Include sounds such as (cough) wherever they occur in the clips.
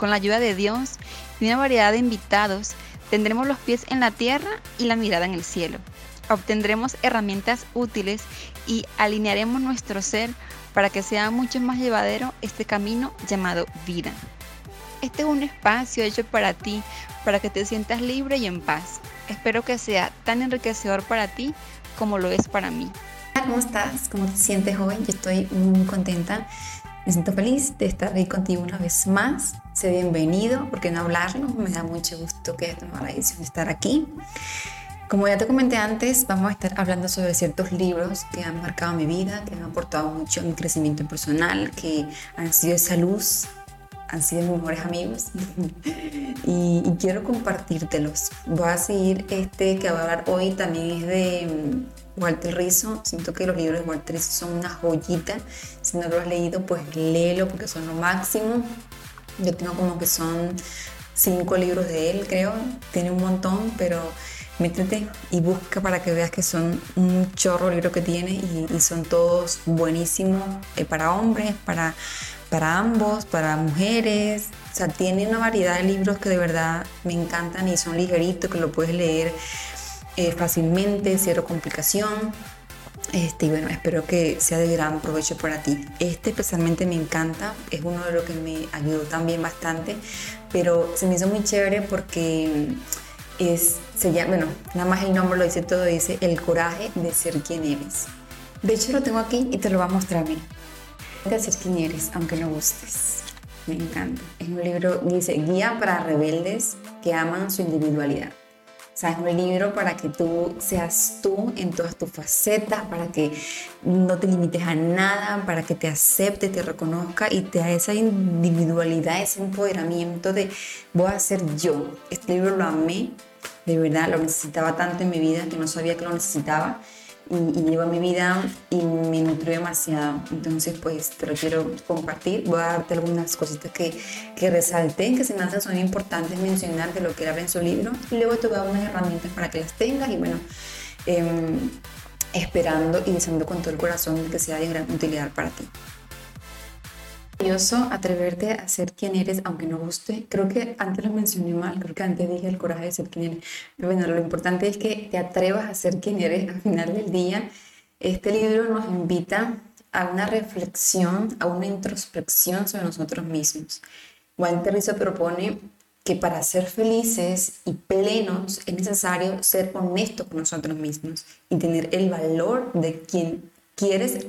Con la ayuda de Dios y una variedad de invitados, tendremos los pies en la tierra y la mirada en el cielo. Obtendremos herramientas útiles y alinearemos nuestro ser para que sea mucho más llevadero este camino llamado vida. Este es un espacio hecho para ti, para que te sientas libre y en paz. Espero que sea tan enriquecedor para ti como lo es para mí. ¿Cómo estás? ¿Cómo te sientes hoy? Yo estoy muy contenta me siento feliz de estar ahí contigo una vez más. Sé bienvenido, porque no hablarlo? Me da mucho gusto que hayas tomado la decisión de estar aquí. Como ya te comenté antes, vamos a estar hablando sobre ciertos libros que han marcado mi vida, que han aportado mucho a mi crecimiento personal, que han sido esa luz, han sido mis mejores amigos (laughs) y, y, quiero compartírtelos. Voy a seguir este que voy a hablar hoy, también es de Walter Rizzo. Siento que los libros de Walter Rizzo son una joyita. Si no lo has leído, pues léelo porque son lo máximo. Yo tengo como que son cinco libros de él, creo. Tiene un montón, pero métete y busca para que veas que son un chorro libro que tiene y, son todos buenísimos eh, para hombres, para, para ambos, para mujeres. O sea, tiene una variedad de libros que de verdad me encantan y son ligeritos, que lo puedes leer eh, fácilmente, cero complicación. Este, y bueno, espero que sea de gran provecho para ti. Este especialmente me encanta, es uno de los que me ayudó también bastante, pero se me hizo muy chévere porque es, se llama, bueno, nada más el nombre lo dice todo, dice el coraje de ser quien eres. De hecho lo tengo aquí y te lo voy a mostrar, mira. De ser quien eres, aunque no gustes. Me encanta. Es un libro, dice, guía para rebeldes que aman su individualidad un libro para que tú seas tú en todas tus facetas, para que no te limites a nada, para que te acepte, te reconozca y te da esa individualidad, ese empoderamiento de voy a ser yo. Este libro lo amé, de verdad, lo necesitaba tanto en mi vida que no sabía que lo necesitaba y, y mi vida y me nutrió demasiado. Entonces, pues te lo quiero compartir. Voy a darte algunas cositas que, que resalté, que se me hacen son importantes mencionar de lo que habla en su libro. Y luego te voy a dar unas herramientas para que las tengas y bueno, em, esperando y deseando con todo el corazón que sea de gran utilidad para ti maravilloso atreverte a ser quien eres, aunque no guste. Creo que antes lo mencioné mal, creo que antes dije el coraje de ser quien eres. Pero bueno, lo importante es que te atrevas a ser quien eres al final del día. Este libro nos invita a una reflexión, a una introspección sobre nosotros mismos. Walter Rizzo propone que para ser felices y plenos es necesario ser honestos con nosotros mismos y tener el valor de quien quieres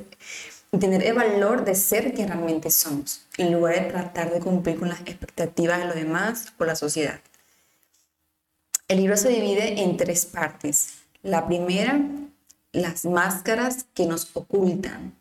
y tener el valor de ser quien realmente somos, en lugar de tratar de cumplir con las expectativas de los demás o la sociedad. El libro se divide en tres partes. La primera, las máscaras que nos ocultan,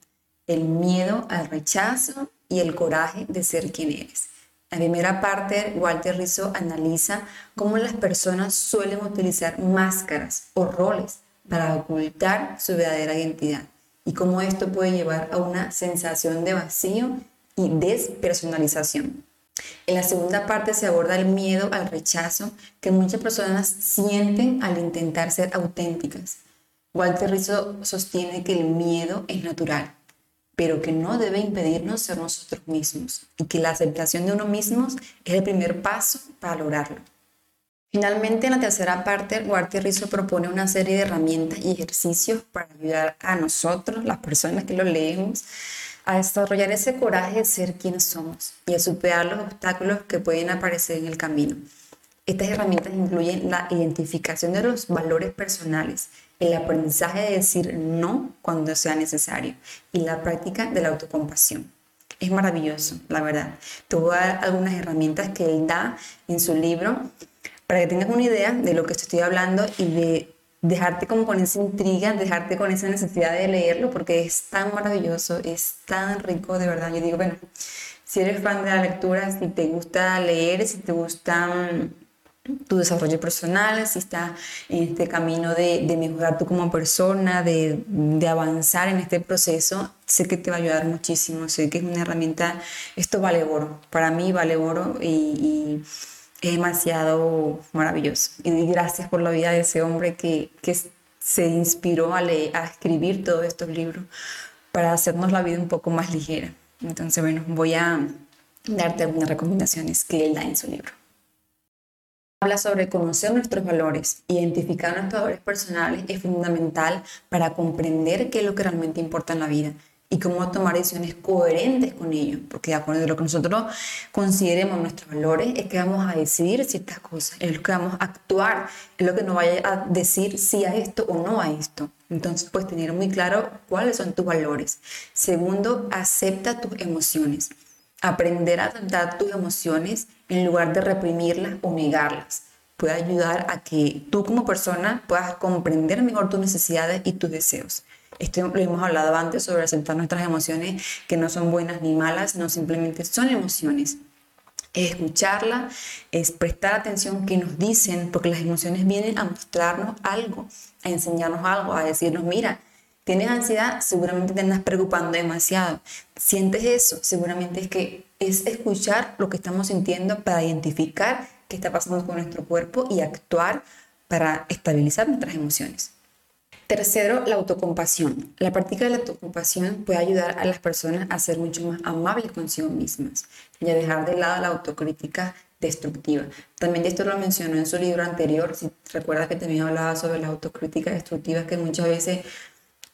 el miedo al rechazo y el coraje de ser quien eres. La primera parte, Walter Rizzo analiza cómo las personas suelen utilizar máscaras o roles para ocultar su verdadera identidad y cómo esto puede llevar a una sensación de vacío y despersonalización. En la segunda parte se aborda el miedo al rechazo que muchas personas sienten al intentar ser auténticas. Walter Rizzo sostiene que el miedo es natural, pero que no debe impedirnos ser nosotros mismos y que la aceptación de uno mismo es el primer paso para lograrlo. Finalmente, en la tercera parte, Walter Rizzo propone una serie de herramientas y ejercicios para ayudar a nosotros, las personas que lo leemos, a desarrollar ese coraje de ser quienes somos y a superar los obstáculos que pueden aparecer en el camino. Estas herramientas incluyen la identificación de los valores personales, el aprendizaje de decir no cuando sea necesario y la práctica de la autocompasión. Es maravilloso, la verdad. Te voy a dar algunas herramientas que él da en su libro para que tengas una idea de lo que estoy hablando y de dejarte como con esa intriga, dejarte con esa necesidad de leerlo, porque es tan maravilloso, es tan rico, de verdad. Yo digo, bueno, si eres fan de la lectura, si te gusta leer, si te gusta tu desarrollo personal, si estás en este camino de, mejorar tú como persona, de, avanzar en este proceso, sé que te va a ayudar muchísimo, sé que es una herramienta, esto vale oro, para mí vale oro y es demasiado maravilloso. Y gracias por la vida de ese hombre que, que se inspiró a, leer, a escribir todos estos libros para hacernos la vida un poco más ligera. Entonces, bueno, voy a darte algunas recomendaciones que él da en su libro. Habla sobre conocer nuestros valores, identificar nuestros valores personales es fundamental para comprender qué es lo que realmente importa en la vida y cómo tomar decisiones coherentes con ellos, porque de acuerdo a lo que nosotros consideremos nuestros valores, es que vamos a decidir ciertas cosas, es lo que vamos a actuar, es lo que nos vaya a decir sí a esto o no a esto. Entonces, pues tener muy claro cuáles son tus valores. Segundo, acepta tus emociones. Aprender a aceptar tus emociones en lugar de reprimirlas o negarlas puede ayudar a que tú como persona puedas comprender mejor tus necesidades y tus deseos. Esto lo hemos hablado antes sobre aceptar nuestras emociones que no son buenas ni malas, no simplemente son emociones. Es escucharla, es prestar atención que nos dicen, porque las emociones vienen a mostrarnos algo, a enseñarnos algo, a decirnos, mira, tienes ansiedad, seguramente te andas preocupando demasiado. Sientes eso, seguramente es que es escuchar lo que estamos sintiendo para identificar qué está pasando con nuestro cuerpo y actuar para estabilizar nuestras emociones. Tercero, la autocompasión. La práctica de la autocompasión puede ayudar a las personas a ser mucho más amables consigo mismas y a dejar de lado la autocrítica destructiva. También esto lo mencionó en su libro anterior, si recuerdas que también hablaba sobre la autocrítica destructiva, que muchas veces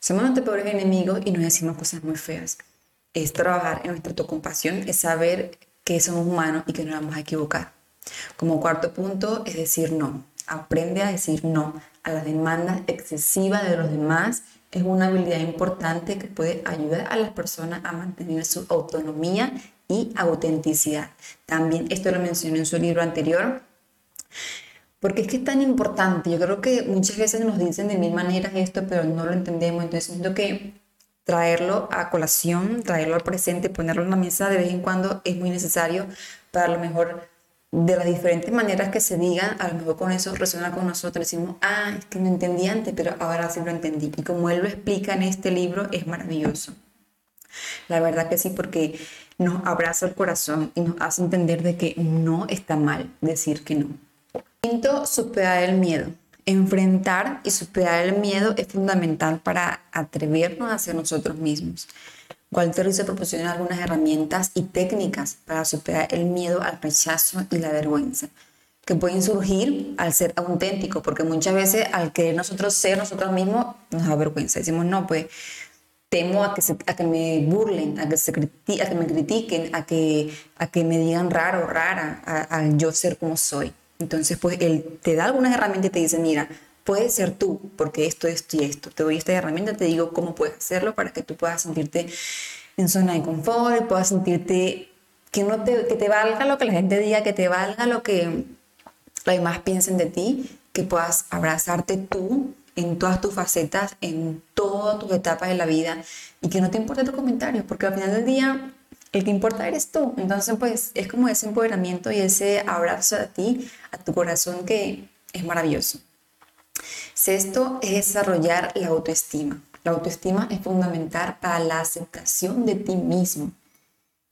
somos nuestros peores enemigos y nos decimos cosas muy feas. Es trabajar en nuestra autocompasión, es saber que somos humanos y que nos vamos a equivocar. Como cuarto punto es decir no. Aprende a decir no a las demandas excesivas de los demás es una habilidad importante que puede ayudar a las personas a mantener su autonomía y autenticidad. También esto lo mencioné en su libro anterior, porque es que es tan importante. Yo creo que muchas veces nos dicen de mil maneras esto, pero no lo entendemos. Entonces siento que traerlo a colación, traerlo al presente, ponerlo en la mesa de vez en cuando es muy necesario para lo mejor de las diferentes maneras que se digan, a lo mejor con eso resuena con nosotros, decimos, ah, es que no entendí antes, pero ahora sí lo entendí. Y como él lo explica en este libro, es maravilloso. La verdad que sí, porque nos abraza el corazón y nos hace entender de que no está mal decir que no. Quinto, superar el miedo. Enfrentar y superar el miedo es fundamental para atrevernos a ser nosotros mismos. Walter se proporciona algunas herramientas y técnicas para superar el miedo al rechazo y la vergüenza que pueden surgir al ser auténtico, porque muchas veces al querer nosotros ser nosotros mismos nos da vergüenza. Decimos, no, pues temo a que, a que me burlen, a que, se a que me critiquen, a que, a que me digan raro, rara, al yo ser como soy. Entonces, pues él te da algunas herramientas y te dice, mira, puedes ser tú, porque esto, esto y esto. Te doy esta herramienta, te digo cómo puedes hacerlo para que tú puedas sentirte en zona de confort, puedas sentirte que, no te, que te valga lo que la gente diga, que te valga lo que los demás piensen de ti, que puedas abrazarte tú en todas tus facetas, en todas tus etapas de la vida y que no te importe tu comentario, porque al final del día el que importa eres tú. Entonces, pues es como ese empoderamiento y ese abrazo a ti, a tu corazón que es maravilloso. Sexto es desarrollar la autoestima. La autoestima es fundamental para la aceptación de ti mismo.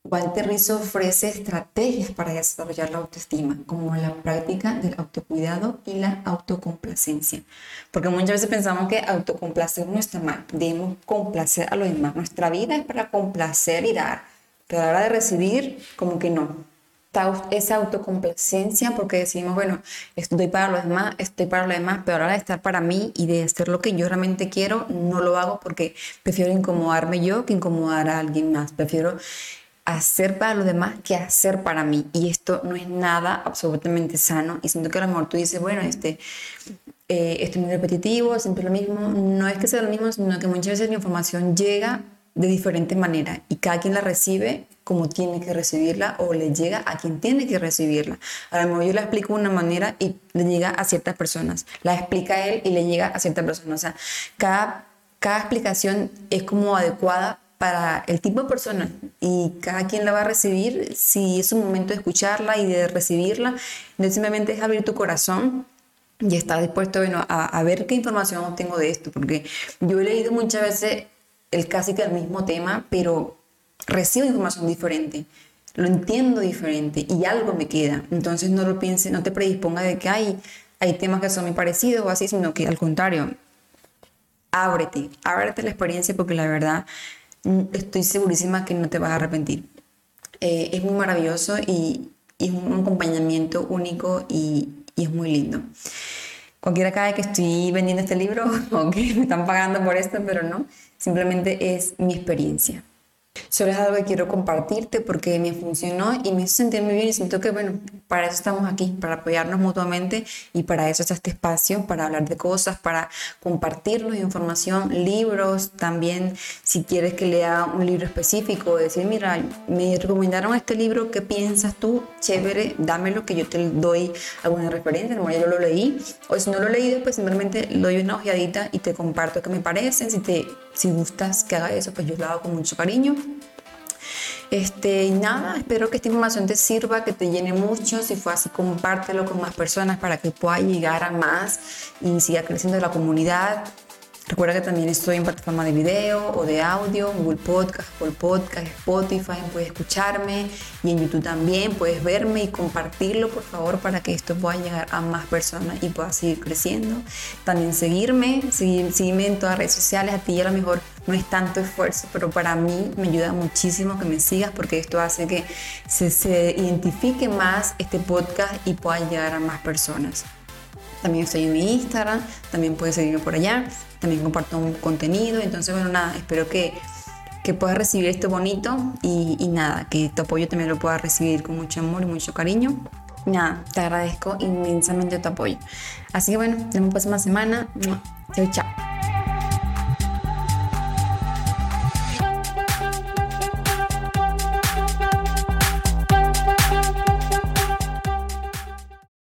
Walter Rizzo ofrece estrategias para desarrollar la autoestima, como la práctica del autocuidado y la autocomplacencia. Porque muchas veces pensamos que autocomplacer no está mal, debemos complacer a los demás. Nuestra vida es para complacer y dar, pero a la hora de recibir, como que no esa autocomplacencia porque decimos, bueno, estoy para los demás, estoy para los demás, pero ahora de estar para mí y de hacer lo que yo realmente quiero, no lo hago porque prefiero incomodarme yo que incomodar a alguien más. Prefiero hacer para los demás que hacer para mí. Y esto no es nada absolutamente sano. Y siento que a lo mejor tú dices, bueno, este, eh, esto es muy repetitivo, siempre lo mismo. No es que sea lo mismo, sino que muchas veces la información llega de diferente manera y cada quien la recibe como tiene que recibirla o le llega a quien tiene que recibirla. A lo mejor yo la explico de una manera y le llega a ciertas personas, la explica él y le llega a ciertas personas. O sea, cada, cada explicación es como adecuada para el tipo de persona y cada quien la va a recibir si es un momento de escucharla y de recibirla. Entonces simplemente es abrir tu corazón y estar dispuesto bueno, a, a, ver qué información tengo de esto, porque yo he leído muchas veces el casi que el mismo tema, pero recibo información diferente, lo entiendo diferente y algo me queda. Entonces no lo piense, no te predisponga de que hay, hay temas que son muy parecidos o así, sino que al contrario, ábrete, ábrete la experiencia porque la verdad mm, estoy segurísima que no te vas a arrepentir. Eh, es muy maravilloso y, es un acompañamiento único y, es muy lindo. Cualquiera cae que estoy vendiendo este libro (laughs) o que me están pagando por esto, pero no, simplemente es mi experiencia. Solo es algo que quiero compartirte porque me funcionó y me hizo muy bien y siento que, bueno, para eso estamos aquí, para apoyarnos mutuamente y para eso está este espacio, para hablar de cosas, para compartirnos información, libros, también si quieres que lea un libro específico, decir, mira, me recomendaron este libro, ¿qué piensas tú? Chévere, dámelo que yo te doy alguna referencia, como yo lo leí, o si no lo leído, pues simplemente le doy una ojeadita y te comparto qué me parecen, si te si gustas que haga eso, pues yo lo hago con mucho cariño. Este, y nada, espero que esta información te sirva, que te llene mucho. Si fue así, compártelo con más personas para que pueda llegar a más y siga creciendo la comunidad. Recuerda que también estoy en plataforma de video o de audio, Google Podcast, Apple Podcast, Spotify, puedes escucharme y en YouTube también puedes verme y compartirlo por favor para que esto pueda llegar a más personas y pueda seguir creciendo. También seguirme, seguirme en todas las redes sociales, a ti a lo mejor no es tanto esfuerzo, pero para mí me ayuda muchísimo que me sigas porque esto hace que se, se identifique más este podcast y pueda llegar a más personas. También estoy en mi Instagram, también puedes seguirme por allá, también comparto un contenido. Entonces, bueno, nada, espero que, que puedas recibir esto bonito y, nada, que tu apoyo también lo puedas recibir con mucho amor y mucho cariño. Nada, te agradezco inmensamente tu apoyo. Así que bueno, nos vemos la próxima semana. Chao, chao.